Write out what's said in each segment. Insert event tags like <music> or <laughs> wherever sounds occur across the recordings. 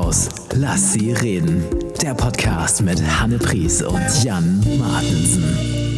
Mittelhaus. Lass sie reden. Der Podcast mit Hanne Pries und Jan Martensen.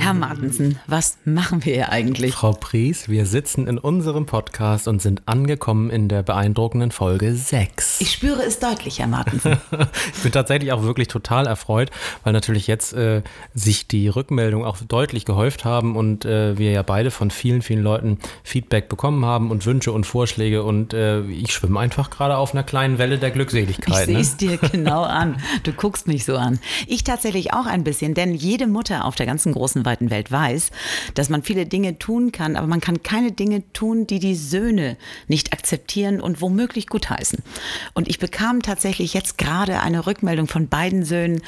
Herr Martensen, was machen wir hier eigentlich? Frau Pries, wir sitzen in unserem Podcast und sind angekommen in der beeindruckenden Folge 6. Ich spüre es deutlich, Herr Martensen. <laughs> ich bin tatsächlich auch wirklich total erfreut, weil natürlich jetzt äh, sich die Rückmeldungen auch deutlich gehäuft haben und äh, wir ja beide von vielen, vielen Leuten Feedback bekommen haben und Wünsche und Vorschläge und äh, ich schwimme einfach gerade auf einer kleinen Welle der Glückseligkeit. Ich sehe es ne? dir genau an. Du guckst mich so an. Ich tatsächlich auch ein bisschen, denn jede Mutter auf der ganzen großen Weite Welt weiß, dass man viele Dinge tun kann, aber man kann keine Dinge tun, die die Söhne nicht akzeptieren und womöglich gutheißen. Und ich bekam tatsächlich jetzt gerade eine Rückmeldung von beiden Söhnen,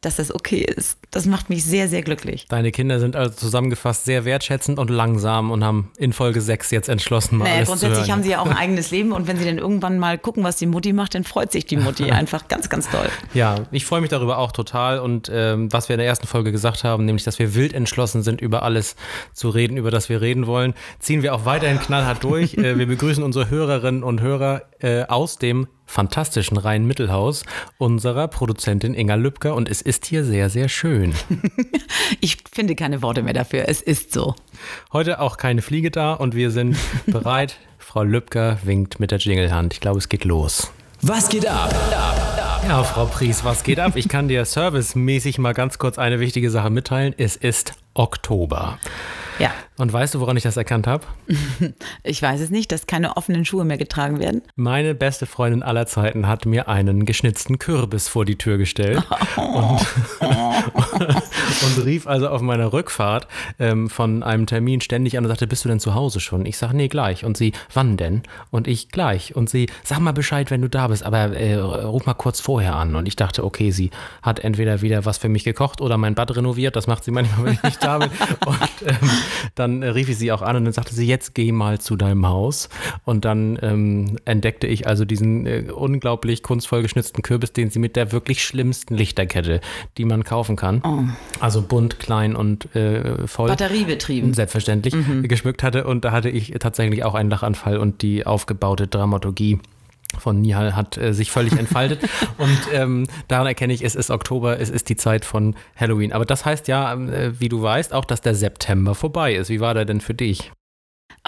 dass das okay ist. Das macht mich sehr, sehr glücklich. Deine Kinder sind also zusammengefasst sehr wertschätzend und langsam und haben in Folge 6 jetzt entschlossen, mal naja, alles grundsätzlich zu hören. haben sie ja auch ein eigenes Leben und wenn sie dann irgendwann mal gucken, was die Mutti macht, dann freut sich die Mutti <laughs> einfach ganz, ganz toll. Ja, ich freue mich darüber auch total und ähm, was wir in der ersten Folge gesagt haben, nämlich, dass wir wild entschlossen sind, über alles zu reden, über das wir reden wollen, ziehen wir auch weiterhin knallhart durch. <laughs> äh, wir begrüßen unsere Hörerinnen und Hörer äh, aus dem fantastischen Rhein-Mittelhaus unserer Produzentin Inga Lübcker und es ist hier sehr, sehr schön. <laughs> ich finde keine Worte mehr dafür. Es ist so. Heute auch keine Fliege da und wir sind <laughs> bereit. Frau Lübcker winkt mit der Jinglehand. Ich glaube, es geht los. Was geht ab? Ja, Frau Pries, was geht ab? Ich kann dir servicemäßig mal ganz kurz eine wichtige Sache mitteilen. Es ist Oktober. Ja. Und weißt du, woran ich das erkannt habe? <laughs> Ich weiß es nicht, dass keine offenen Schuhe mehr getragen werden. Meine beste Freundin aller Zeiten hat mir einen geschnitzten Kürbis vor die Tür gestellt <laughs> und, und, rief also auf meiner Rückfahrt ähm, von einem Termin ständig an und sagte, bist du denn zu Hause schon? Ich sage, nee, gleich. Und sie, wann denn? Und ich, gleich. Und sie, sag mal Bescheid, wenn du da bist, aber äh, ruf mal kurz vorher an. Und ich dachte, okay, sie hat entweder wieder was für mich gekocht oder mein Bad renoviert. Das macht sie manchmal, wenn ich nicht da bin. <laughs> Und ähm, dann äh, rief ich sie auch an und dann sagte sie, jetzt geh mal zu deinem Haus. Und dann ähm, entdeckte ich also diesen äh, unglaublich kunstvoll geschnitzten Kürbis, den sie mit der wirklich schlimmsten Lichterkette, die man kaufen kann, oh. Also bunt, klein und äh, voll. Batteriebetrieben. Selbstverständlich mhm. geschmückt hatte. Und da hatte ich tatsächlich auch einen Lachanfall und die aufgebaute Dramaturgie von Nihal hat äh, sich völlig <laughs> entfaltet. und ähm, daran erkenne ich, es ist Oktober, es ist die Zeit von Halloween. Aber das heißt ja, äh, wie du weißt, auch, dass der September vorbei ist. Wie war der denn für dich?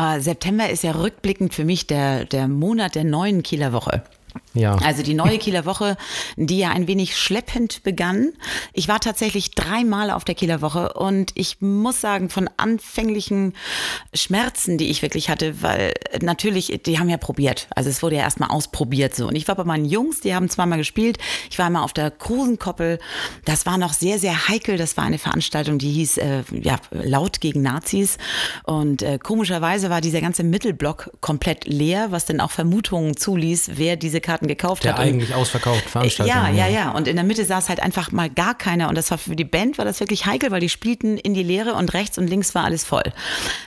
Uh, September ist ja rückblickend für mich der, der Monat der neuen Kieler Woche. Ja. Also die neue Kieler Woche, die ja ein wenig schleppend begann. Ich war tatsächlich dreimal auf der Kieler Woche und ich muss sagen, von anfänglichen Schmerzen, die ich wirklich hatte, weil natürlich, die haben ja probiert. Also es wurde ja erstmal ausprobiert so. Und ich war bei meinen Jungs, die haben zweimal gespielt. Ich war einmal auf der Krusenkoppel. Das war noch sehr, sehr heikel. Das war eine Veranstaltung, die hieß äh, ja, laut gegen Nazis. Und äh, komischerweise war dieser ganze Mittelblock komplett leer, was dann auch Vermutungen zuließ, wer diese Karten gekauft der hat. Der eigentlich ausverkauft Veranstaltung. Ja, ja, ja. Und in der Mitte saß halt einfach mal gar keiner. Und das war für die Band war das wirklich heikel, weil die spielten in die Leere und rechts und links war alles voll.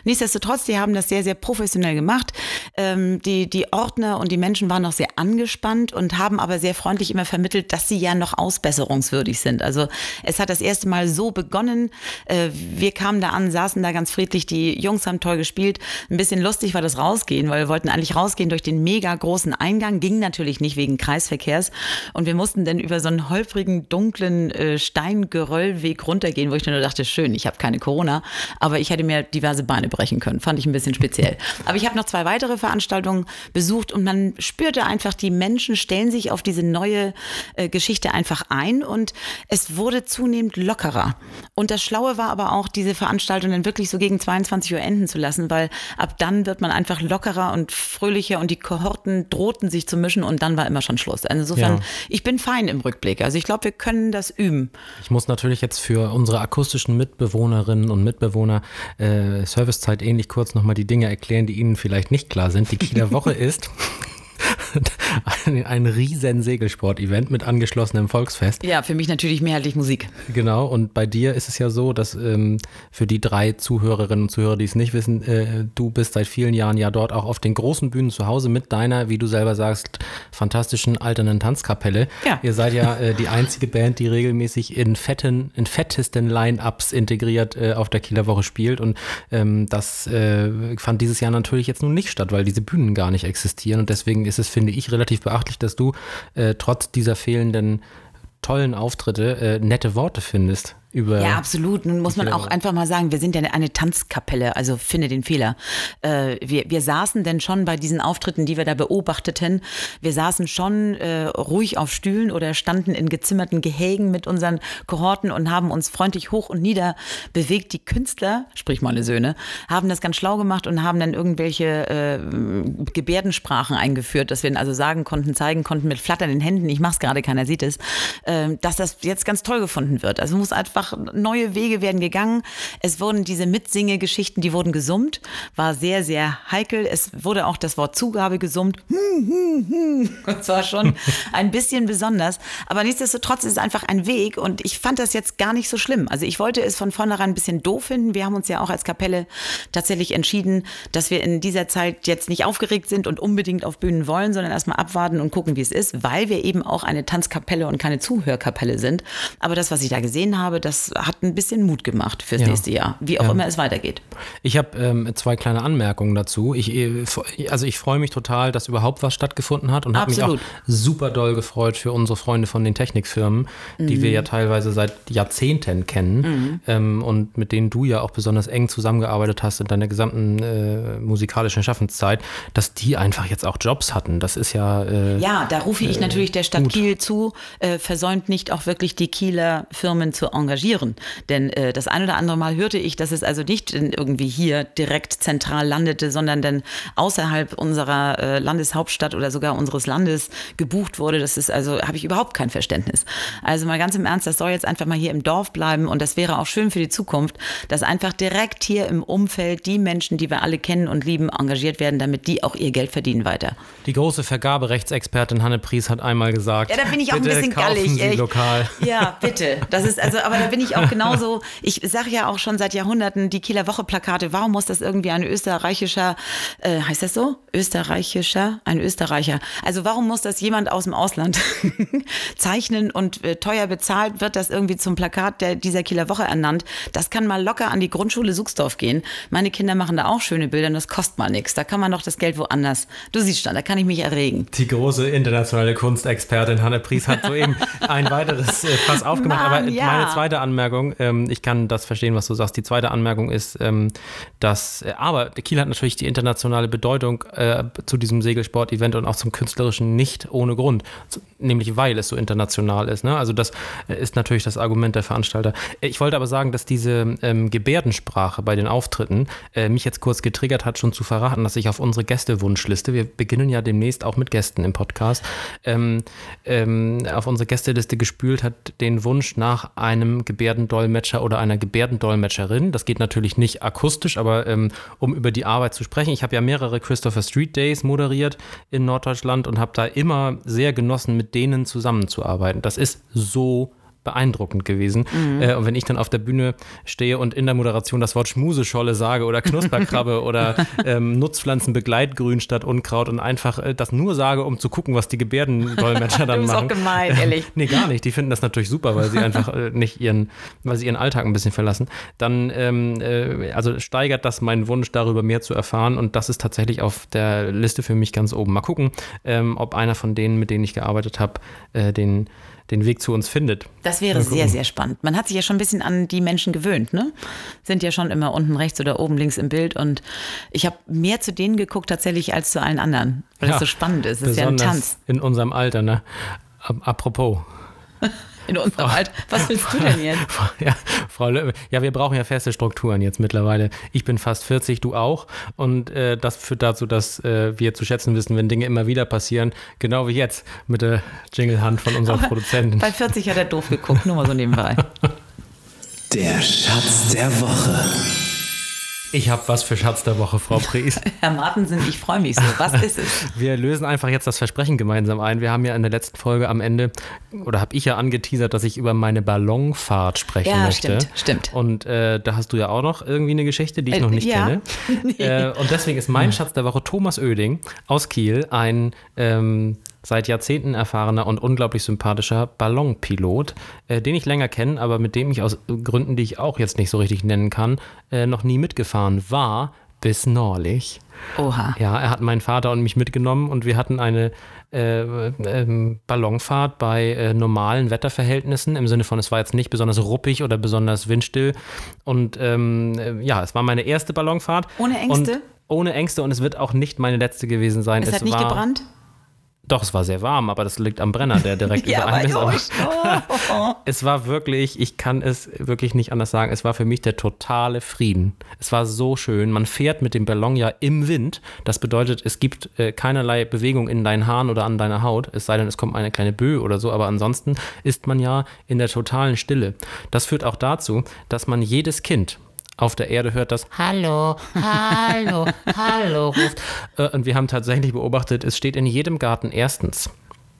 Nichtsdestotrotz, die haben das sehr, sehr professionell gemacht. Ähm, die, die Ordner und die Menschen waren noch sehr angespannt und haben aber sehr freundlich immer vermittelt, dass sie ja noch ausbesserungswürdig sind. Also es hat das erste Mal so begonnen. Äh, wir kamen da an, saßen da ganz friedlich. Die Jungs haben toll gespielt. Ein bisschen lustig war das Rausgehen, weil wir wollten eigentlich rausgehen durch den mega großen Eingang. Ging natürlich natürlich nicht wegen Kreisverkehrs. Und wir mussten dann über so einen holprigen, dunklen äh, Steingeröllweg runtergehen, wo ich nur dachte, schön, ich habe keine Corona, aber ich hätte mir diverse Beine brechen können. Fand ich ein bisschen speziell. aber ich habe noch zwei weitere Veranstaltungen besucht und man spürte einfach, die Menschen stellen sich auf diese neue äh, Geschichte einfach ein und es wurde zunehmend lockerer. Und das Schlaue war aber auch, diese Veranstaltung dann wirklich so gegen 22 Uhr enden zu lassen, weil ab dann wird man einfach lockerer und fröhlicher und die Kohorten drohten sich zu mischen und dann war immer schon Schluss. Also insofern, ja. ich bin fein im Rückblick. Also ich glaube, wir können das üben. Ich muss natürlich jetzt für unsere akustischen Mitbewohnerinnen und Mitbewohner äh, Servicezeit ähnlich kurz nochmal die Dinge erklären, die Ihnen vielleicht nicht klar sind. Die Kieler <laughs> Woche ist ein, ein riesen Segelsport-Event mit angeschlossenem Volksfest. Ja, für mich natürlich mehrheitlich Musik. Genau, und bei dir ist es ja so, dass ähm, für die drei Zuhörerinnen und Zuhörer, die es nicht wissen, äh, du bist seit vielen Jahren ja dort auch auf den großen Bühnen zu Hause mit deiner, wie du selber sagst, fantastischen alternden Tanzkapelle. Ja. Ihr seid ja äh, die einzige Band, die regelmäßig in fetten, in fettesten Line-Ups integriert äh, auf der Kieler Woche spielt und ähm, das äh, fand dieses Jahr natürlich jetzt nun nicht statt, weil diese Bühnen gar nicht existieren und deswegen ist es, finde finde ich relativ beachtlich, dass du äh, trotz dieser fehlenden tollen Auftritte äh, nette Worte findest über. Ja, absolut. Nun muss man auch einfach mal sagen, wir sind ja eine Tanzkapelle, also finde den Fehler. Äh, wir, wir saßen denn schon bei diesen Auftritten, die wir da beobachteten, wir saßen schon äh, ruhig auf Stühlen oder standen in gezimmerten Gehägen mit unseren Kohorten und haben uns freundlich hoch und nieder bewegt. Die Künstler, sprich meine Söhne, haben das ganz schlau gemacht und haben dann irgendwelche äh, Gebärdensprachen eingeführt, dass wir also sagen konnten, zeigen konnten mit flatternden Händen, ich mach's gerade, keiner sieht es, äh, dass das jetzt ganz toll gefunden wird. Also muss einfach einfach neue Wege werden gegangen. Es wurden diese Mitsinge-Geschichten, die wurden gesummt, war sehr, sehr heikel. Es wurde auch das Wort Zugabe gesummt. <laughs> Das war schon ein bisschen besonders. Aber nichtsdestotrotz ist es einfach ein Weg und ich fand das jetzt gar nicht so schlimm. Also ich wollte es von vornherein ein bisschen doof finden. Wir haben uns ja auch als Kapelle tatsächlich entschieden, dass wir in dieser Zeit jetzt nicht aufgeregt sind und unbedingt auf Bühnen wollen, sondern erstmal abwarten und gucken, wie es ist, weil wir eben auch eine Tanzkapelle und keine Zuhörkapelle sind. Aber das, was ich da gesehen habe, das das hat ein bisschen Mut gemacht fürs ja. nächste Jahr, wie auch ja. immer es weitergeht. Ich habe ähm, zwei kleine Anmerkungen dazu. Ich, äh, also ich freue mich total, dass überhaupt was stattgefunden hat und habe mich auch super doll gefreut für unsere Freunde von den Technikfirmen, mhm. die wir ja teilweise seit Jahrzehnten kennen mhm. ähm, und mit denen du ja auch besonders eng zusammengearbeitet hast in deiner gesamten äh, musikalischen Schaffenszeit, dass die einfach jetzt auch Jobs hatten. Das ist ja. Äh, ja, da rufe ich äh, natürlich der Stadt gut. Kiel zu, äh, versäumt nicht auch wirklich die Kieler Firmen zu engagieren engagieren. Denn äh, das ein oder andere Mal hörte ich, dass es also nicht irgendwie hier direkt zentral landete, sondern dann außerhalb unserer äh, Landeshauptstadt oder sogar unseres Landes gebucht wurde. Das ist also, habe ich überhaupt kein Verständnis. Also mal ganz im Ernst, das soll jetzt einfach mal hier im Dorf bleiben und das wäre auch schön für die Zukunft, dass einfach direkt hier im Umfeld die Menschen, die wir alle kennen und lieben, engagiert werden, damit die auch ihr Geld verdienen weiter. Die große Vergaberechtsexpertin Hanne Pries hat einmal gesagt. Ja, da bin ich auch ein bisschen gallig. Sie lokal. Ja, bitte. Das ist also, aber da bin ich auch genauso, ich sage ja auch schon seit Jahrhunderten, die Kieler Woche-Plakate, warum muss das irgendwie ein österreichischer, äh, heißt das so? Österreichischer? Ein Österreicher. Also warum muss das jemand aus dem Ausland <laughs> zeichnen und äh, teuer bezahlt wird das irgendwie zum Plakat der, dieser Kieler Woche ernannt? Das kann mal locker an die Grundschule Suchsdorf gehen. Meine Kinder machen da auch schöne Bilder und das kostet mal nichts. Da kann man doch das Geld woanders. Du siehst schon, da kann ich mich erregen. Die große internationale Kunstexpertin Hanne Pries hat soeben <laughs> ein weiteres äh, Fass aufgemacht. Mann, aber ja. meine zweite Anmerkung, ähm, ich kann das verstehen, was du sagst. Die zweite Anmerkung ist, ähm, dass, äh, aber Kiel hat natürlich die internationale Bedeutung äh, zu diesem Segelsport-Event und auch zum künstlerischen nicht ohne Grund, nämlich weil es so international ist. Ne? Also das äh, ist natürlich das Argument der Veranstalter. Ich wollte aber sagen, dass diese ähm, Gebärdensprache bei den Auftritten äh, mich jetzt kurz getriggert hat, schon zu verraten, dass ich auf unsere Gästewunschliste, wir beginnen ja demnächst auch mit Gästen im Podcast, ähm, ähm, auf unsere Gästeliste gespült hat den Wunsch nach einem Gebärdendolmetscher oder einer Gebärdendolmetscherin. Das geht natürlich nicht akustisch, aber ähm, um über die Arbeit zu sprechen. Ich habe ja mehrere Christopher Street Days moderiert in Norddeutschland und habe da immer sehr genossen, mit denen zusammenzuarbeiten. Das ist so beeindruckend gewesen. Mhm. Äh, und wenn ich dann auf der Bühne stehe und in der Moderation das Wort Schmusescholle sage oder Knusperkrabbe <laughs> oder ähm, Nutzpflanzenbegleitgrün statt Unkraut und einfach äh, das nur sage, um zu gucken, was die Gebärdendolmetscher <laughs> dann machen. Das ist auch gemein, ehrlich. nee, gar nicht. Die finden das natürlich super, weil sie <laughs> einfach äh, nicht ihren, weil sie ihren Alltag ein bisschen verlassen. Dann, ähm, äh, also steigert das meinen Wunsch, darüber mehr zu erfahren und das ist tatsächlich auf der Liste für mich ganz oben. Mal gucken, ähm, ob einer von denen, mit denen ich gearbeitet habe, äh, den den Weg zu uns findet. Das wäre sehr, sehr spannend. Man hat sich ja schon ein bisschen an die Menschen gewöhnt, ne? Sind ja schon immer unten rechts oder oben links im Bild und ich habe mehr zu denen geguckt tatsächlich als zu allen anderen, weil ja, es so spannend ist. Es ist ja ein Tanz. In unserem Alter, ne? Apropos. <laughs> in unserem Frau, Alter. Was willst du denn jetzt? <laughs> Ja, Frau Löwe, ja, wir brauchen ja feste Strukturen jetzt mittlerweile. Ich bin fast 40, du auch. Und äh, das führt dazu, dass äh, wir zu schätzen wissen, wenn Dinge immer wieder passieren. Genau wie jetzt mit der Jingle-Hand von unserem Produzenten. Bei 40 hat er doof geguckt, nur mal so nebenbei. Der Schatz der Woche. Ich habe was für Schatz der Woche, Frau Pries. <laughs> Herr Martensen, ich freue mich so. Was ist es? <laughs> Wir lösen einfach jetzt das Versprechen gemeinsam ein. Wir haben ja in der letzten Folge am Ende, oder habe ich ja angeteasert, dass ich über meine Ballonfahrt sprechen ja, möchte. Stimmt, stimmt. Und äh, da hast du ja auch noch irgendwie eine Geschichte, die ich äh, noch nicht ja. kenne. <laughs> nee. äh, und deswegen ist mein Schatz der Woche Thomas Oeding aus Kiel, ein ähm, seit Jahrzehnten erfahrener und unglaublich sympathischer Ballonpilot, äh, den ich länger kenne, aber mit dem ich aus Gründen, die ich auch jetzt nicht so richtig nennen kann, äh, noch nie mitgefahren war. bis neulich. Oha. Ja, er hat meinen Vater und mich mitgenommen und wir hatten eine äh, ähm, Ballonfahrt bei äh, normalen Wetterverhältnissen, im Sinne von, es war jetzt nicht besonders ruppig oder besonders windstill. Und ähm, äh, ja, es war meine erste Ballonfahrt. Ohne Ängste? Und ohne Ängste und es wird auch nicht meine letzte gewesen sein. Es, hat nicht war, gebrannt? Doch, es war sehr warm, aber das liegt am Brenner, der direkt <laughs> Ja, über einem ist. oh. <laughs> es war wirklich, ich kann es wirklich nicht anders sagen, es war für mich der totale Frieden. Es war so schön. Man fährt mit dem Ballon ja im Wind. Das bedeutet, es gibt äh, keinerlei Bewegung in deinen Haaren oder an deiner Haut, es sei denn, es kommt eine kleine Böe oder so, aber ansonsten ist man ja in der totalen Stille. Das führt auch dazu, dass man jedes Kind auf der Erde hört das Hallo, Hallo, Hallo ruft. Äh, Und wir haben tatsächlich beobachtet, es steht in jedem Garten erstens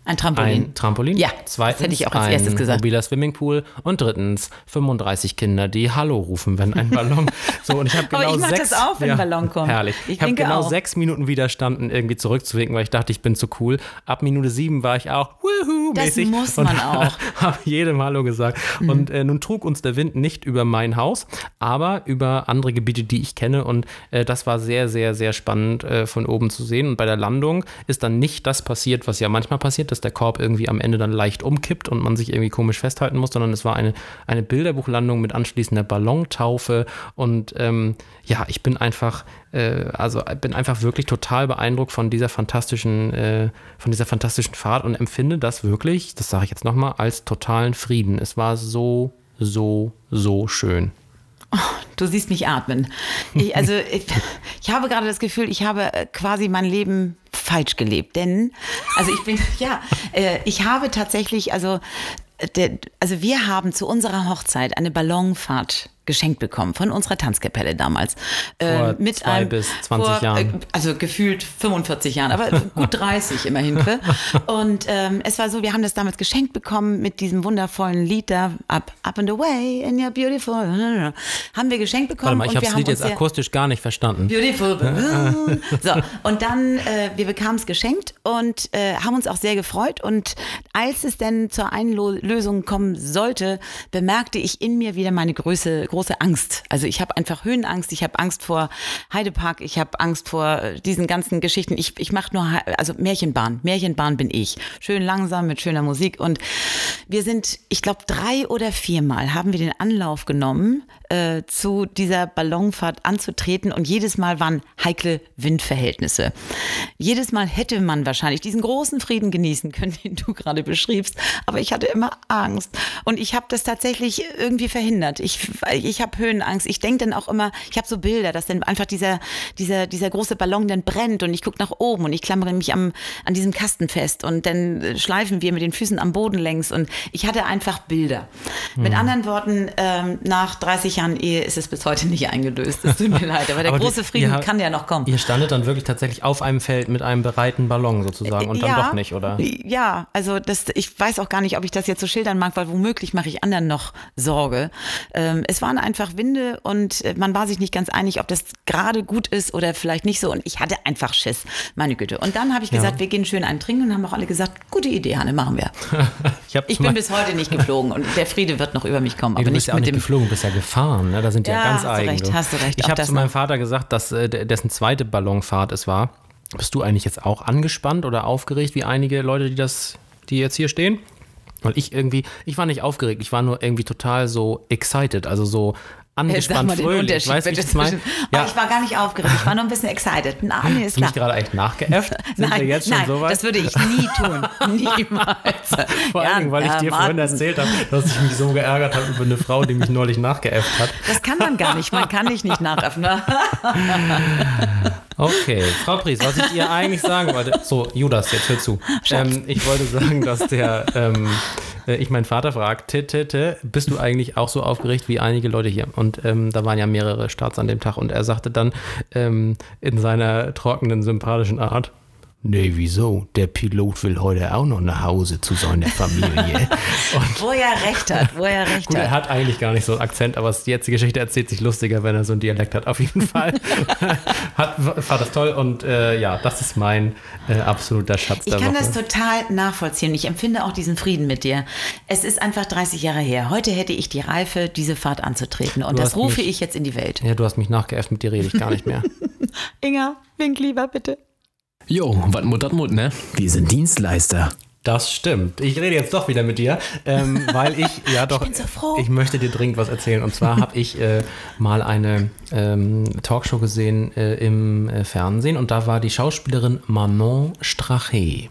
Ein Trampolin. ein Trampolin. Ja, Zweitens das hätte ich auch als ein erstes gesagt. mobiler Swimmingpool. Und drittens 35 Kinder, die Hallo rufen, wenn ein Ballon. <laughs> So, und ich habe Aber genau ich mach sechs, das auch, wenn ein Ballon kommt. Herrlich. Ich Ich habe genau auch. sechs Minuten widerstanden, irgendwie zurückzuwinken, weil ich dachte, ich bin zu cool. Ab Minute sieben war ich auch wuhu Das muss man <laughs> auch. habe jedem Hallo gesagt. Mhm. Und äh, nun trug uns der Wind nicht über mein Haus, aber über andere Gebiete, die ich kenne. Und äh, das war sehr, sehr, sehr spannend äh, von oben zu sehen. Und bei der Landung ist dann nicht das passiert, was ja manchmal passiert, dass der Korb irgendwie am Ende dann leicht umkippt und man sich irgendwie komisch festhalten muss, sondern es war eine, eine Bilderbuchlandung mit anschließender Ballontaufe. Und ähm, ja, ich bin einfach, äh, also bin einfach wirklich total beeindruckt von dieser fantastischen, äh, von dieser fantastischen Fahrt und empfinde das wirklich, das sage ich jetzt nochmal, als totalen Frieden. Es war so, so, so schön. Du siehst mich atmen. Ich, also ich, ich habe gerade das Gefühl, ich habe äh, quasi mein Leben falsch gelebt. Denn, also ich bin, <laughs> ja, äh, ich habe tatsächlich, also, äh, der, also wir haben zu unserer Hochzeit eine Ballonfahrt geschenkt bekommen von unserer Tanzkapelle damals. Vor Äh, zwei bis 20 vor, Jahren. Äh, also gefühlt 45 Jahren, aber gut <laughs> 30 immerhin. Und ähm, es war so, wir haben das damals geschenkt bekommen mit diesem wundervollen Lied da, Up, Up and Away in your beautiful, haben wir geschenkt bekommen. Warte mal, ich habe das Lied jetzt akustisch gar nicht verstanden. Beautiful. <laughs> so, und dann, äh, wir bekamen es geschenkt und äh, haben uns auch sehr gefreut. Und als es denn zur Einlösung kommen sollte, bemerkte ich in mir wieder meine große, große Angst. Also ich habe einfach Höhenangst, ich habe Angst vor Heidepark, ich habe Angst vor äh, diesen ganzen Geschichten. Ich, ich mache nur, also Märchenbahn. Märchenbahn bin ich. Schön langsam mit schöner Musik. Und wir sind, ich glaube, drei oder viermal haben wir den Anlauf genommen, äh, zu dieser Ballonfahrt anzutreten. Und jedes Mal waren heikle Windverhältnisse. Jedes Mal hätte man wahrscheinlich diesen großen Frieden genießen können, <laughs> den du gerade beschriebst. Aber ich hatte immer Angst. Und ich habe das tatsächlich irgendwie verhindert. Ich, ich habe Höhenangst. Ich denke dann auch immer, ich habe so Bilder, dass dann einfach dieser, dieser, dieser große Ballon dann brennt und ich gucke nach oben und ich klammere mich am, an diesem Kasten fest und dann äh, schleifen wir mit den Füßen am Boden längs und ich hatte einfach Bilder. Mit anderen Worten, ähm, nach 30 Jahren Ehe ist es bis heute nicht eingelöst. Es tut mir leid, aber der Aber die- große Frieden ihr- kann ja noch kommen. Ihr standet dann wirklich tatsächlich auf einem Feld mit einem bereiten Ballon sozusagen und dann ja, doch nicht, oder? Ja, also das, ich weiß auch gar nicht, ob ich das jetzt so schildern mag, weil womöglich mache ich anderen noch Sorge. Ähm, es waren einfach Winde und äh, man war sich nicht ganz einig, ob das gerade gut ist oder vielleicht nicht so. Und ich hatte einfach Schiss, meine Güte. Und dann habe ich gesagt, wir gehen schön einen trinken und haben auch alle gesagt, gute Idee, Hanne, machen wir. <laughs> Ich zum bin bis heute nicht geflogen und der Friede wird noch über mich kommen, Nee, aber nicht ja mit dem geflogen, bist ja gefahren. Ne? Da sind die ja, Ja, ganz hast eigen. recht, hast du recht, Ich habe zu meinem. Vater gesagt, dass äh, dessen zweite Ballonfahrt es war. Bist du eigentlich jetzt auch angespannt oder aufgeregt, wie einige Leute, die das, die jetzt hier stehen? Weil ich irgendwie, ich war nicht aufgeregt, ich war nur irgendwie total so excited, also so angespannt, den fröhlich. Unterschied Weißt bitte ich zwischen. Ja, Oh, ich war gar nicht aufgeregt, ich war nur ein bisschen excited. Na, nee, ist hast du mich gerade eigentlich nachgeäfft? <laughs> Sind nein, wir jetzt schon nein, so weit? das würde ich nie tun. <laughs> Niemals. Vor allen Dingen, weil ich ja, dir vorhin Martin, erzählt habe, dass ich mich so geärgert habe über eine Frau, die mich neulich nachgeäfft hat. Das kann man gar nicht. Man kann dich nicht nachöffnen. <laughs> Okay, Frau Pries, was ich ihr eigentlich sagen wollte. So, Judas, jetzt hör zu. Ähm, ich wollte sagen, dass der, ähm, äh, ich meinen Vater fragte, Tete, bist du eigentlich auch so aufgeregt wie einige Leute hier? Und ähm, da waren ja mehrere Starts an dem Tag und er sagte dann ähm, in seiner trockenen, sympathischen Art, Nee, wieso? Der Pilot will heute auch noch nach Hause zu seiner Familie. <laughs> Und Wo er recht hat, wo er recht Gut, er hat. hat eigentlich gar nicht so einen Akzent, aber jetzt die Geschichte erzählt sich lustiger, wenn er so einen Dialekt hat. Auf jeden Fall <laughs> hat, war das toll und äh, ja, das ist mein äh, absoluter Schatz Ich der kann Woche. das total nachvollziehen. Ich empfinde auch diesen Frieden mit dir. Es ist einfach 30 Jahre her. Heute hätte ich die Reife, diese Fahrt anzutreten. Und Du das rufe mich- ich jetzt in die Welt. ja, du hast mich nachgeäfft, mit dir rede ich gar nicht mehr. <laughs> Inga, wink lieber bitte. Jo, wat mut dat mut, ne? Wir sind Dienstleister. Das stimmt. Ich rede jetzt doch wieder mit dir, ähm, <laughs> weil ich ja doch. bin so froh. Ich möchte dir dringend was erzählen. Und zwar habe ich äh, mal eine ähm, Talkshow gesehen äh, im äh, Fernsehen und da war die Schauspielerin Manon Strache.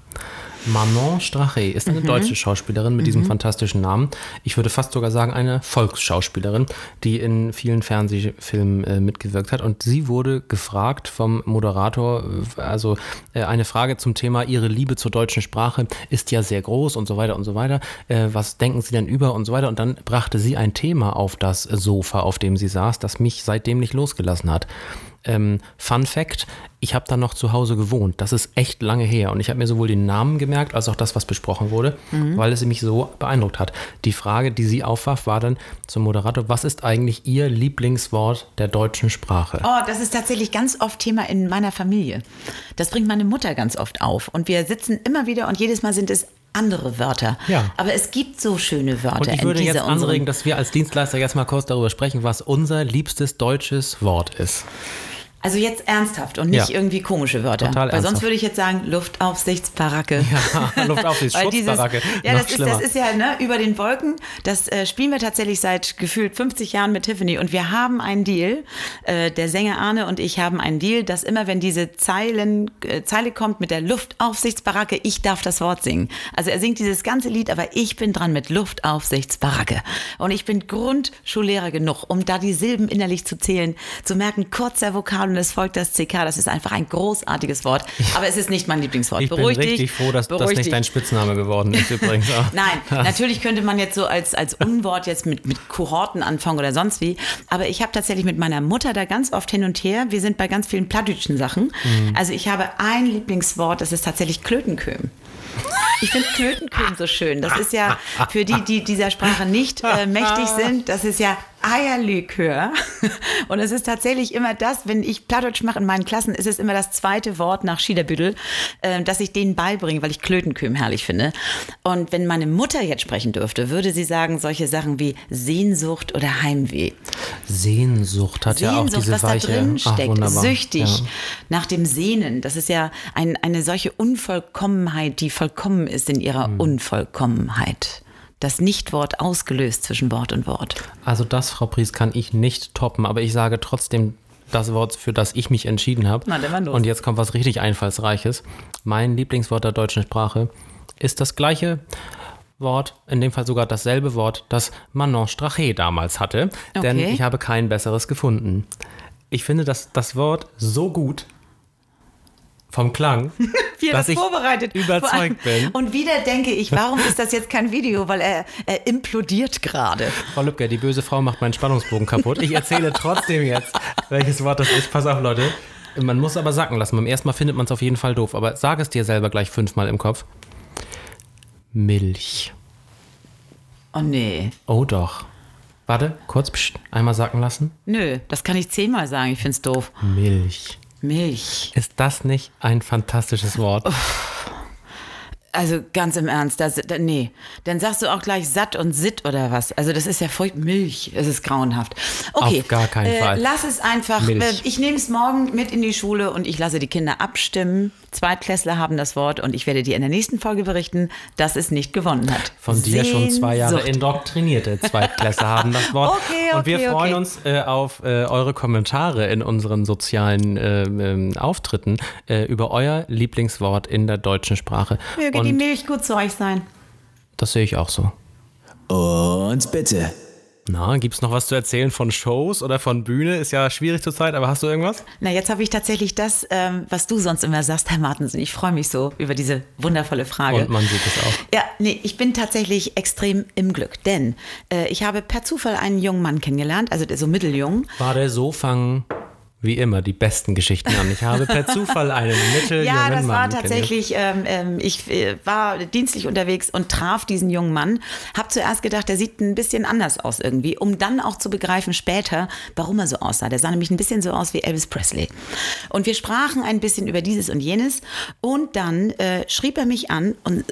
Manon Strache ist eine deutsche Schauspielerin mit diesem fantastischen Namen. Ich würde fast sogar sagen, eine Volksschauspielerin, die in vielen Fernsehfilmen äh, mitgewirkt hat. Und sie wurde gefragt vom Moderator, äh, also äh, eine Frage zum Thema, ihre Liebe zur deutschen Sprache ist ja sehr groß und so weiter und so weiter. Äh, was denken Sie denn über und so weiter? Und dann brachte sie ein Thema auf das Sofa, auf dem sie saß, das mich seitdem nicht losgelassen hat. Ähm, Fun Fact: Ich habe da noch zu Hause gewohnt. Das ist echt lange her. Und ich habe mir sowohl den Namen gemerkt, als auch das, was besprochen wurde, weil es mich so beeindruckt hat. Die Frage, die sie aufwarf, war dann zum Moderator: Was ist eigentlich Ihr Lieblingswort der deutschen Sprache? Oh, das ist tatsächlich ganz oft Thema in meiner Familie. Das bringt meine Mutter ganz oft auf. Und wir sitzen immer wieder und jedes Mal sind es andere Wörter. Ja. Aber es gibt so schöne Wörter Und ich würde jetzt anregen, dass wir als Dienstleister jetzt mal kurz darüber sprechen, was unser liebstes deutsches Wort ist. Also jetzt ernsthaft und nicht Ja. irgendwie komische Wörter. Total Weil sonst ernsthaft. würde ich jetzt sagen, Luftaufsichtsbaracke. Ja, <laughs> Luftaufsicht, <laughs> Weil dieses, Schutzbaracke. ja, das ist, das ist ja ne, über den Wolken. Das äh, spielen wir tatsächlich seit gefühlt 50 Jahren mit Tiffany. Und wir haben einen Deal. Äh, der Sänger Arne und ich haben einen Deal, dass immer, wenn diese Zeilen, äh, Zeile kommt mit der Luftaufsichtsbaracke, ich darf das Wort singen. Also er singt dieses ganze Lied, aber ich bin dran mit Luftaufsichtsbaracke. Und ich bin Grundschullehrer genug, um da die Silben innerlich zu zählen, zu merken, kurzer Vokal und es folgt das CK. Das ist einfach ein großartiges Wort. Aber es ist nicht mein Lieblingswort. Ich bin Beruhig richtig dich, froh, dass das nicht dich. dein Spitzname geworden ist übrigens. <laughs> Nein, natürlich könnte man jetzt so als, als Unwort jetzt mit, mit Kohorten anfangen oder sonst wie. Aber ich habe tatsächlich mit meiner Mutter da ganz oft hin und her. Wir sind bei ganz vielen plattdütschen Sachen. Mhm. Also ich habe ein Lieblingswort, das ist tatsächlich Klötenköm. Ich finde Klötenköm so schön. Das ist ja für die, die dieser Sprache nicht äh, mächtig <laughs> sind, das ist ja Eierlikör. Und es ist tatsächlich immer das, wenn ich Plattdeutsch mache in meinen Klassen, ist es immer das zweite Wort nach Schiederbüttel, äh, dass ich denen beibringe, weil ich Klötenköm herrlich finde. Und wenn meine Mutter jetzt sprechen dürfte, würde sie sagen solche Sachen wie Sehnsucht oder Heimweh. Sehnsucht hat ja auch Sehnsucht, diese was da weiche. drin Ach, steckt, wunderbar. süchtig Ja. nach dem Sehnen. Das ist ja ein, eine solche Unvollkommenheit, die vollkommen ist in ihrer Hm. Unvollkommenheit. Das Nichtwort ausgelöst zwischen Wort und Wort. Also das, Frau Pries, kann ich nicht toppen, aber ich sage trotzdem das Wort, für das ich mich entschieden habe. Na, dann mal los. Und jetzt kommt was richtig Einfallsreiches. Mein Lieblingswort der deutschen Sprache ist das gleiche Wort, in dem Fall sogar dasselbe Wort, das Manon Strache damals hatte. Denn Okay. ich habe kein besseres gefunden. Ich finde das, das Wort so gut vom Klang, <laughs> Wie er dass das ich vorbereitet. überzeugt bin. Und wieder denke ich, warum ist das jetzt kein Video? Weil er, er implodiert gerade. Frau Lübcke, die böse Frau macht meinen Spannungsbogen kaputt. Ich erzähle trotzdem jetzt, welches Wort das ist. Pass auf, Leute. Man muss aber sacken lassen. Beim ersten Mal findet man es auf jeden Fall doof. Aber sag es dir selber gleich fünfmal im Kopf. Milch. Oh nee. Oh doch. Warte, kurz, pst, einmal sacken lassen. Nö, das kann ich zehnmal sagen. Ich find's doof. Milch. Milch. Ist das nicht ein fantastisches Wort? Also ganz im Ernst, das, da, nee. Dann sagst du auch gleich satt und sitt oder was. Also das ist ja furchtbar. Milch, es ist grauenhaft. Okay, Auf gar keinen äh, Fall. Lass es einfach. Milch. Äh, Ich nehme es morgen mit in die Schule und ich lasse die Kinder abstimmen. Zweitklässler haben das Wort und ich werde dir in der nächsten Folge berichten, dass es nicht gewonnen hat. Von dir schon zwei Jahre Sehnsucht. indoktrinierte Zweitklässler <laughs> haben das Wort. Okay, Und wir okay, freuen okay. uns äh, auf äh, eure Kommentare in unseren sozialen äh, ähm, Auftritten äh, über euer Lieblingswort in der deutschen Sprache. Möge die Milch gut zu euch sein. das sehe ich auch so. Und bitte. Na, gibt es noch was zu erzählen von Shows oder von Bühne? Ist ja schwierig zurzeit, aber hast du irgendwas? Na, jetzt habe ich tatsächlich das, ähm, was du sonst immer sagst, Herr Martensen. Ich freue mich so über diese wundervolle Frage. Und man sieht es auch. Ja, nee, ich bin tatsächlich extrem im Glück, denn äh, ich habe per Zufall einen jungen Mann kennengelernt, also der so mitteljung. War der so fangen wie immer die besten Geschichten an. Ich habe per <laughs> Zufall einen mitteljungen Ja, das Mann war tatsächlich, ähm, ähm, ich äh, war dienstlich unterwegs und traf diesen jungen Mann. Hab zuerst gedacht, der sieht ein bisschen anders aus irgendwie, um dann auch zu begreifen später, warum er so aussah. Der sah nämlich ein bisschen so aus wie Elvis Presley. Und wir sprachen ein bisschen über dieses und jenes und dann äh, schrieb er mich an und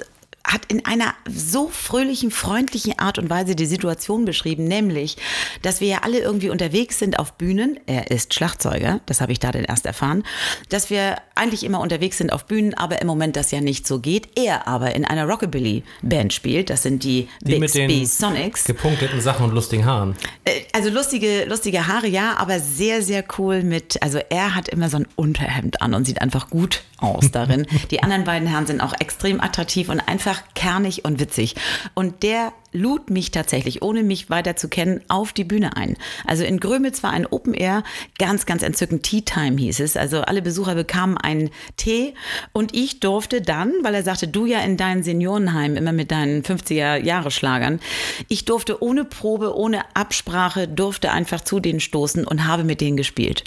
hat in einer so fröhlichen, freundlichen Art und Weise die Situation beschrieben, nämlich, dass wir ja alle irgendwie unterwegs sind auf Bühnen. Er ist Schlagzeuger, das habe ich da denn erst erfahren, dass wir eigentlich immer unterwegs sind auf Bühnen, aber im Moment das ja nicht so geht. Er aber in einer Rockabilly-Band spielt, das sind die, Die Big mit den Sonics. gepunkteten Sachen und lustigen Haaren. Äh, Also lustige, lustige Haare, ja, aber sehr, sehr cool mit, also er hat immer so ein Unterhemd an und sieht einfach gut aus darin. <laughs> Die anderen beiden Herren sind auch extrem attraktiv und einfach kernig und witzig. Und der lud mich tatsächlich, ohne mich weiter zu kennen, auf die Bühne ein. Also in Grömitz war ein Open Air, ganz, ganz entzückend. Tea Time hieß es. Also alle Besucher bekamen einen Tee und ich durfte dann, weil er sagte, du ja in deinem Seniorenheim immer mit deinen 50er-Jahre-Schlagern, ich durfte ohne Probe, ohne Absprache, durfte einfach zu denen stoßen und habe mit denen gespielt.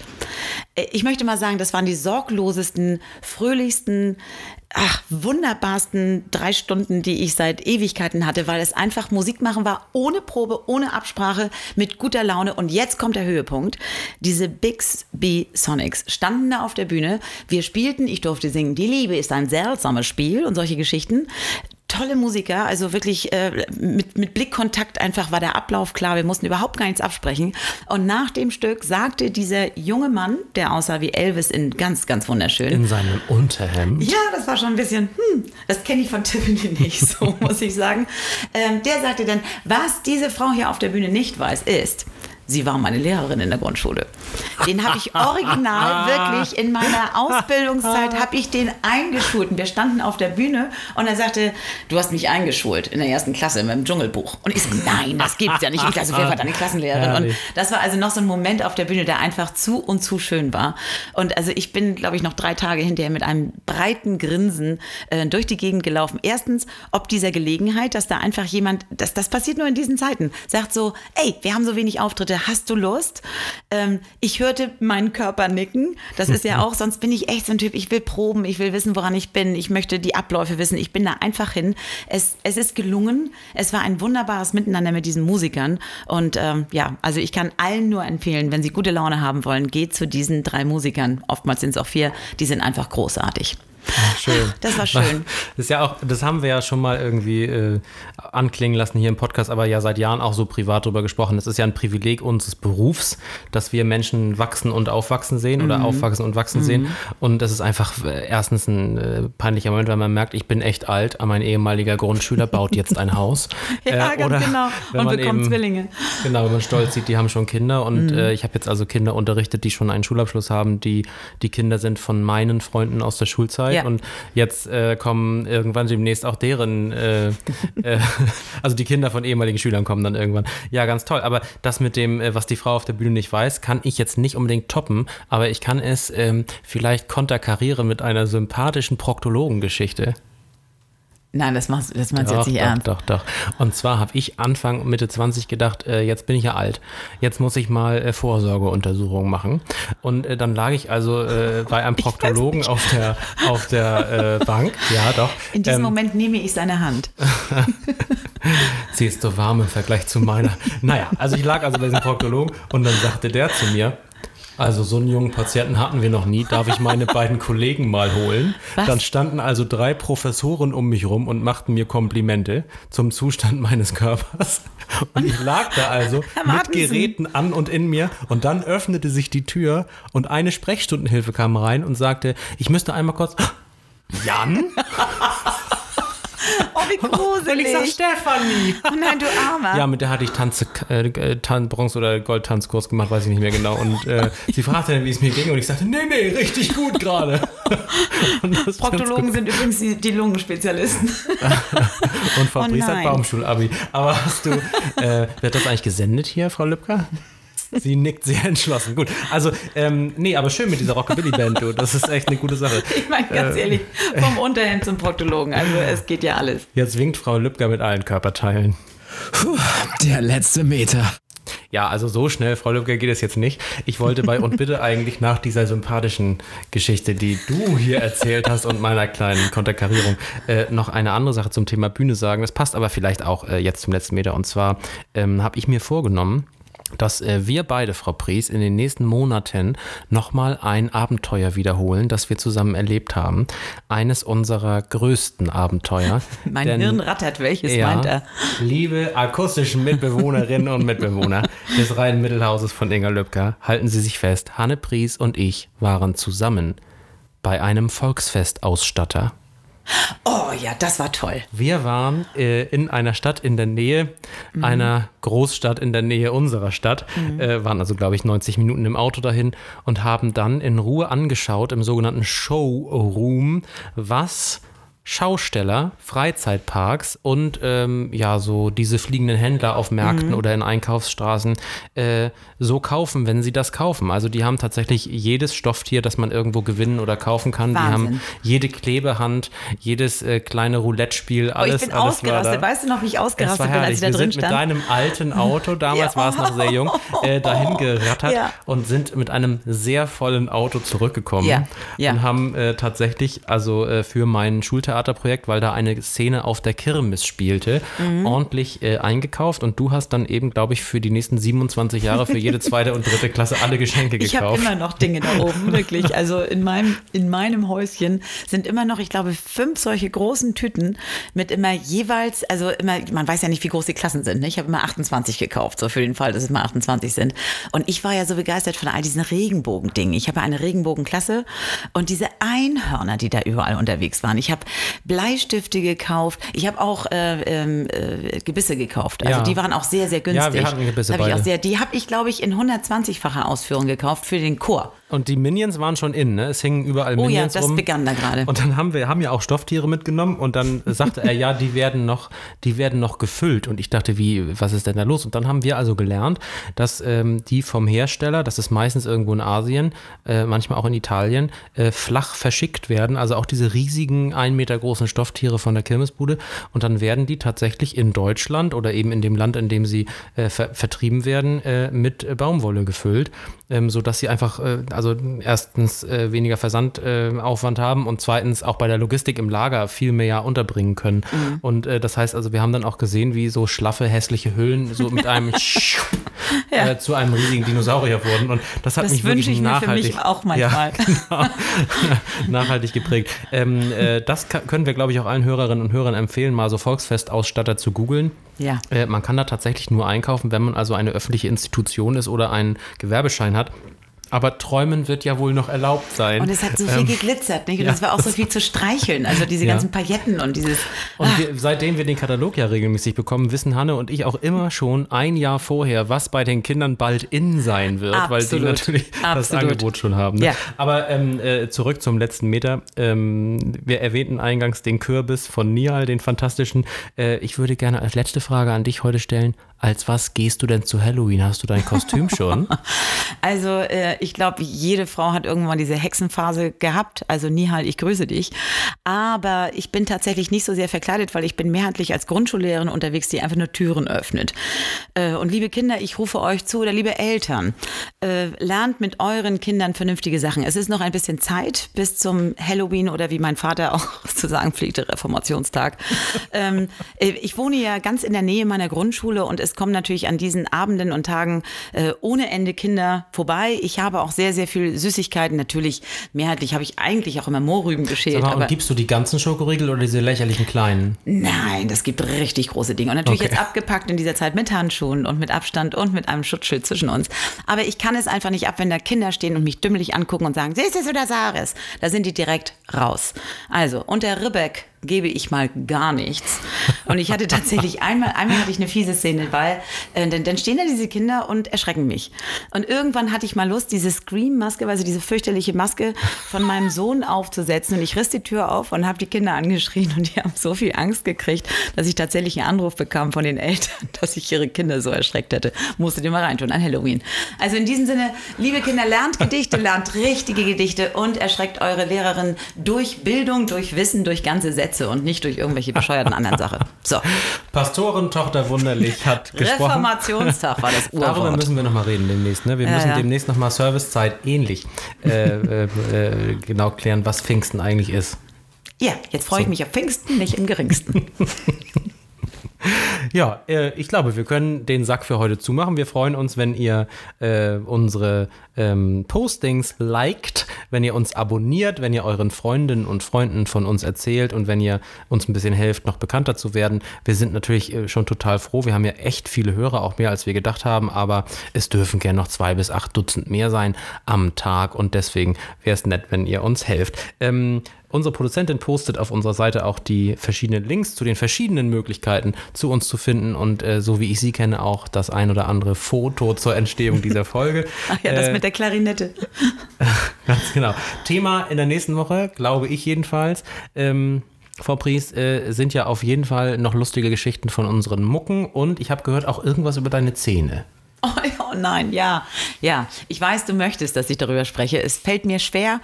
Äh, Ich möchte mal sagen, das waren die sorglosesten, fröhlichsten, ach, wunderbarsten drei Stunden, die ich seit Ewigkeiten hatte, weil es einfach Musik machen war, ohne Probe, ohne Absprache, mit guter Laune. Und jetzt kommt der Höhepunkt. Diese Bigs B Sonics standen da auf der Bühne. Wir spielten, ich durfte singen, die Liebe ist ein seltsames Spiel und solche Geschichten tolle Musiker, also wirklich äh, mit, mit Blickkontakt einfach war der Ablauf klar, wir mussten überhaupt gar nichts absprechen. Und nach dem Stück sagte dieser junge Mann, der aussah wie Elvis in ganz, ganz wunderschön. In seinem Unterhemd. ja, das war schon ein bisschen, hm, das kenne ich von Tiffany <laughs> nicht, so muss ich sagen. Ähm, der sagte dann, was diese Frau hier auf der Bühne nicht weiß, ist, Sie war meine Lehrerin in der Grundschule. Den habe ich original <laughs> wirklich in meiner Ausbildungszeit habe ich den eingeschult. Und wir standen auf der Bühne und er sagte, du hast mich eingeschult in der ersten Klasse in meinem Dschungelbuch. Und ich so, nein, das gibt's ja nicht. Ich also, wer war deine Klassenlehrerin? Und das war also noch so ein Moment auf der Bühne, der einfach zu und zu schön war. Und also ich bin, glaube ich, noch drei Tage hinterher mit einem breiten Grinsen äh, durch die Gegend gelaufen. Erstens, ob dieser Gelegenheit, dass da einfach jemand, das, das passiert nur in diesen Zeiten, sagt so, ey, wir haben so wenig Auftritte, hast du Lust? Ähm, ich hörte meinen Körper nicken. Das ist ja <laughs> auch, sonst bin ich echt so ein Typ, ich will proben, ich will wissen, woran ich bin, ich möchte die Abläufe wissen. Ich bin da einfach hin. Es, es ist gelungen. Es war ein wunderbares Miteinander mit diesen Musikern. Und ähm, ja, also ich kann allen nur empfehlen, wenn sie gute Laune haben wollen, geht zu diesen drei Musikern. Oftmals sind es auch vier. Die sind einfach großartig. Schön. <laughs> Das war schön. Das <laughs> ist ja auch, das haben wir ja schon mal irgendwie äh, anklingen lassen hier im Podcast, aber ja seit Jahren auch so privat drüber gesprochen. Das ist ja ein Privileg unseres Berufs, dass wir Menschen wachsen und aufwachsen sehen oder Mhm. aufwachsen und wachsen sehen. Und das ist einfach äh, erstens ein äh, peinlicher Moment, weil man merkt, ich bin echt alt, mein ehemaliger Grundschüler baut jetzt ein Haus. <laughs> Ja, Äh, ganz oder genau. Und bekommt eben- Zwillinge. Genau, wenn man stolz sieht, die haben schon Kinder und Mhm. äh, ich habe jetzt also Kinder unterrichtet, die schon einen Schulabschluss haben, die die Kinder sind von meinen Freunden aus der Schulzeit Ja. und jetzt äh, kommen irgendwann demnächst auch deren, äh, äh, <laughs> also die Kinder von ehemaligen Schülern kommen dann irgendwann. Ja, ganz toll. Aber das mit dem, äh, was die Frau auf der Bühne nicht weiß, kann ich jetzt nicht unbedingt toppen, aber ich kann es ähm, vielleicht konterkarieren mit einer sympathischen Proktologengeschichte. Nein, das machst, das meinst du Doch, jetzt nicht doch, ernst. doch, doch. Und zwar habe ich Anfang, Mitte 20 gedacht, äh, jetzt bin ich ja alt. Jetzt muss ich mal äh, Vorsorgeuntersuchungen machen. Und äh, dann lag ich also äh, <laughs> bei einem Proktologen auf der, auf der äh, Bank. Ja, doch. In diesem Ähm, Moment nehme ich seine Hand. <laughs> Sie ist so warm im Vergleich zu meiner. Naja, also ich lag also bei diesem Proktologen und dann sagte der zu mir, also so einen jungen Patienten hatten wir noch nie, darf ich meine beiden Kollegen mal holen? Was? Dann standen also drei Professoren um mich rum und machten mir Komplimente zum Zustand meines Körpers. Und ich lag da also <laughs> mit. Geräten an und in mir und dann öffnete sich die Tür und eine Sprechstundenhilfe kam rein und sagte, ich müsste einmal kurz... <gasps> Jan? <laughs> Oh, wie gruselig. Stefanie. Oh nein, du Armer. Ja, mit der hatte ich Tanze, äh, äh, Tan Bronze- oder Goldtanzkurs gemacht, weiß ich nicht mehr genau. Und äh, sie fragte dann, wie es mir ging, und ich sagte, nee, nee, richtig gut gerade. <laughs> Und Proktologen sind übrigens die, die Lungenspezialisten. <laughs> Und Fabrice Oh hat. Baumschul-Abi. Aber hast du, äh, wird das eigentlich gesendet hier, Frau Lübcker? Sie nickt sehr entschlossen. Gut, also, ähm, nee, aber schön mit dieser Rockabilly-Band, du. Das ist echt eine gute Sache. <laughs> Ich meine, ganz ehrlich, <laughs> vom Unterhemd zum Proktologen. Also es geht ja alles. Jetzt winkt Frau Lübcker mit allen Körperteilen. Puh, der letzte Meter. Ja, also so schnell, Frau Lübcke, geht es jetzt nicht. Ich wollte bei und bitte eigentlich nach dieser sympathischen Geschichte, die du hier erzählt hast und meiner kleinen Konterkarierung, äh, noch eine andere Sache zum Thema Bühne sagen. Das passt aber vielleicht auch äh, jetzt zum letzten Meter. Und zwar ähm, habe ich mir vorgenommen, dass äh, wir beide, Frau Pries, in den nächsten Monaten nochmal ein Abenteuer wiederholen, das wir zusammen erlebt haben. Eines unserer größten Abenteuer. <laughs> Mein Denn- Hirn rattert, welches ja, meint er? Liebe akustischen Mitbewohnerinnen und Mitbewohner <laughs> des Rhein-Mittelhauses von Inga Löbker, halten Sie sich fest, Hanne Pries und ich waren zusammen bei einem Volksfestausstatter. Oh ja, das war toll. Wir waren äh, in einer Stadt in der Nähe einer Großstadt in der Nähe unserer Stadt, äh, waren also, glaube ich, 90 Minuten im Auto dahin und haben dann in Ruhe angeschaut im sogenannten Showroom, was Schausteller, Freizeitparks und ähm, ja, so diese fliegenden Händler auf Märkten oder in Einkaufsstraßen äh, so kaufen, wenn sie das kaufen. Also die haben tatsächlich jedes Stofftier, das man irgendwo gewinnen oder kaufen kann. Die Wahnsinn. haben jede Klebehand, jedes äh, kleine Roulette-Spiel, Oh, alles. ich bin alles ausgerastet. Weißt du noch, wie ich ausgerastet bin, als ich da Wir drin sind mit stand? deinem alten Auto, <laughs> damals Ja. war es noch sehr jung, äh, dahin <laughs> gerattert Ja. und sind mit einem sehr vollen Auto zurückgekommen Ja, und haben äh, tatsächlich, also äh, für mein Schultheaterprojekt, weil da eine Szene auf der Kirmes spielte, Mhm. ordentlich äh, eingekauft und du hast dann eben, glaube ich, für die nächsten 27 Jahre für jede <laughs> zweite und dritte Klasse alle Geschenke Ich habe gekauft. immer noch Dinge da oben, wirklich. <laughs> Also in meinem, in meinem Häuschen sind immer noch, ich glaube, fünf solche großen Tüten mit immer jeweils, also immer, man weiß ja nicht, wie groß die Klassen sind. Ne? Ich habe immer 28 gekauft, so für den Fall, dass es mal 28 sind. Und ich war ja so begeistert von all diesen Regenbogendingen. Ich habe eine Regenbogenklasse und diese Einhörner, die da überall unterwegs waren. Ich habe Bleistifte gekauft. Ich habe auch äh, ähm, äh, Gebisse gekauft. Also Ja. die waren auch sehr, sehr günstig. Ja, wir hatten Gebisse Hab ich auch beide. sehr, die habe ich, glaube ich, in 120-facher Ausführung gekauft für den Chor. Und die Minions waren schon in, ne? Es hingen überall Oh ja, Minions das rum. begann da gerade. Und dann haben wir haben ja auch Stofftiere mitgenommen und dann sagte er, ja, die werden noch, die werden noch gefüllt. Und ich dachte, wie, was ist denn da los? Und dann haben wir also gelernt, dass ähm, die vom Hersteller, das ist meistens irgendwo in Asien, äh, manchmal auch in Italien, äh, flach verschickt werden. Also auch diese riesigen, ein Meter großen Stofftiere von der Kirmesbude. Und dann werden die tatsächlich in Deutschland oder eben in dem Land, in dem sie äh, ver vertrieben werden, äh, mit Baumwolle gefüllt, ähm, sodass sie einfach, äh, also erstens äh, weniger Versandaufwand äh, haben und zweitens auch bei der Logistik im Lager viel mehr unterbringen können. Mhm. Und äh, das heißt also, wir haben dann auch gesehen, wie so schlaffe, hässliche Hüllen so mit einem <laughs> äh, zu einem riesigen Dinosaurier wurden. Und das hat Das mich wirklich ich mir für nachhaltig, mich auch manchmal. Ja, <laughs> genau, nachhaltig geprägt. Ähm, äh, das ka- können wir, glaube ich, auch allen Hörerinnen und Hörern empfehlen, mal so Volksfestausstatter zu googeln. Ja. Äh, man kann da tatsächlich nur einkaufen, wenn man also eine öffentliche Institution ist oder einen Gewerbeschein hat. Aber träumen wird ja wohl noch erlaubt sein. Und es hat so viel Ähm, geglitzert, nicht? Und ja, es war auch so das- viel zu streicheln. Also diese Ja. ganzen Pailletten und dieses. Und wir, seitdem wir den Katalog ja regelmäßig bekommen, wissen Hanne und ich auch immer schon ein Jahr vorher, was bei den Kindern bald in sein wird, weil die Absolut. natürlich das Absolut. Angebot schon haben. Ne? Ja. Aber ähm, äh, zurück zum letzten Meter. Ähm, wir erwähnten eingangs den Kürbis von Nial, den fantastischen. Äh, ich würde gerne als letzte Frage an dich heute stellen. Als was gehst du denn zu Halloween? Hast du dein Kostüm schon? <laughs> Also äh, ich glaube, jede Frau hat irgendwann diese Hexenphase gehabt. Also Nihal, ich grüße dich. Aber ich bin tatsächlich nicht so sehr verkleidet, weil ich bin mehrheitlich als Grundschullehrerin unterwegs, die einfach nur Türen öffnet. Äh, und liebe Kinder, ich rufe euch zu oder liebe Eltern, äh, lernt mit euren Kindern vernünftige Sachen. Es ist noch ein bisschen Zeit bis zum Halloween oder wie mein Vater auch <laughs> zu sagen pflegte, Reformationstag. ähm, äh, ich wohne ja ganz in der Nähe meiner Grundschule und es kommen natürlich an diesen Abenden und Tagen äh, ohne Ende Kinder vorbei. Ich habe auch sehr, sehr viel Süßigkeiten. Natürlich, mehrheitlich habe ich eigentlich auch immer Mohrrüben geschält. Mal, aber und gibst du die ganzen Schokoriegel oder diese lächerlichen kleinen? Nein, das gibt richtig große Dinge. Und natürlich Okay. jetzt abgepackt in dieser Zeit mit Handschuhen und mit Abstand und mit einem Schutzschild zwischen uns. Aber ich kann es einfach nicht ab, wenn da Kinder stehen und mich dümmlich angucken und sagen, siehst du oder Sares? Da sind die direkt raus. Also, unter Ribbeck gebe ich mal gar nichts. Und ich hatte tatsächlich einmal, einmal hatte ich eine fiese Szene, weil äh, dann, dann stehen da diese Kinder und erschrecken mich. Und irgendwann hatte ich mal Lust, diese Scream-Maske, also diese fürchterliche Maske von meinem Sohn aufzusetzen. Und ich riss die Tür auf und habe die Kinder angeschrien und die haben so viel Angst gekriegt, dass ich tatsächlich einen Anruf bekam von den Eltern, <laughs> dass ich ihre Kinder so erschreckt hätte. Musstet ihr mal reintun an Halloween. Also in diesem Sinne, liebe Kinder, lernt Gedichte, lernt richtige Gedichte und erschreckt eure Lehrerin durch Bildung, durch Wissen, durch ganze Sätze und nicht durch irgendwelche bescheuerten anderen Sachen. So, Pastorentochter Wunderlich hat <laughs> gesprochen. Reformationstag war das Darüber Urwort. müssen wir nochmal reden demnächst. Ne? Wir Ja, müssen ja. demnächst nochmal Servicezeit ähnlich äh, äh, äh, genau klären, was Pfingsten eigentlich ist. Ja, jetzt freue ich mich auf Pfingsten, nicht im geringsten. <laughs> <laughs> Ja, äh, ich glaube, wir können den Sack für heute zumachen. Wir freuen uns, wenn ihr äh, unsere ähm, Postings liked, wenn ihr uns abonniert, wenn ihr euren Freundinnen und Freunden von uns erzählt und wenn ihr uns ein bisschen helft, noch bekannter zu werden. Wir sind natürlich äh, schon total froh. Wir haben ja echt viele Hörer, auch mehr als wir gedacht haben, aber es dürfen gerne noch zwei bis acht Dutzend mehr sein am Tag und deswegen wäre es nett, wenn ihr uns helft. Ähm, Unsere Produzentin postet auf unserer Seite auch die verschiedenen Links zu den verschiedenen Möglichkeiten, zu uns zu finden und äh, so wie ich sie kenne, auch das ein oder andere Foto zur Entstehung dieser Folge. <laughs> Ach ja, das äh, mit der Klarinette. <laughs> ganz genau. Thema in der nächsten Woche, glaube ich jedenfalls. Ähm, Frau Pries, äh, sind ja auf jeden Fall noch lustige Geschichten von unseren Mucken und ich habe gehört auch irgendwas über deine Zähne. <laughs> Oh, oh nein, ja, ja. Ich weiß, du möchtest, dass ich darüber spreche. Es fällt mir schwer.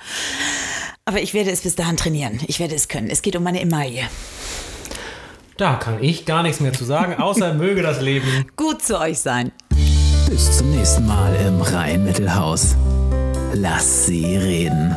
Aber ich werde es bis dahin trainieren. Ich werde es können. Es geht um meine Emaille. Da kann ich gar nichts mehr zu sagen, außer <laughs> möge das Leben gut zu euch sein. Bis zum nächsten Mal im Rhein-Mittelhaus. Lass sie reden.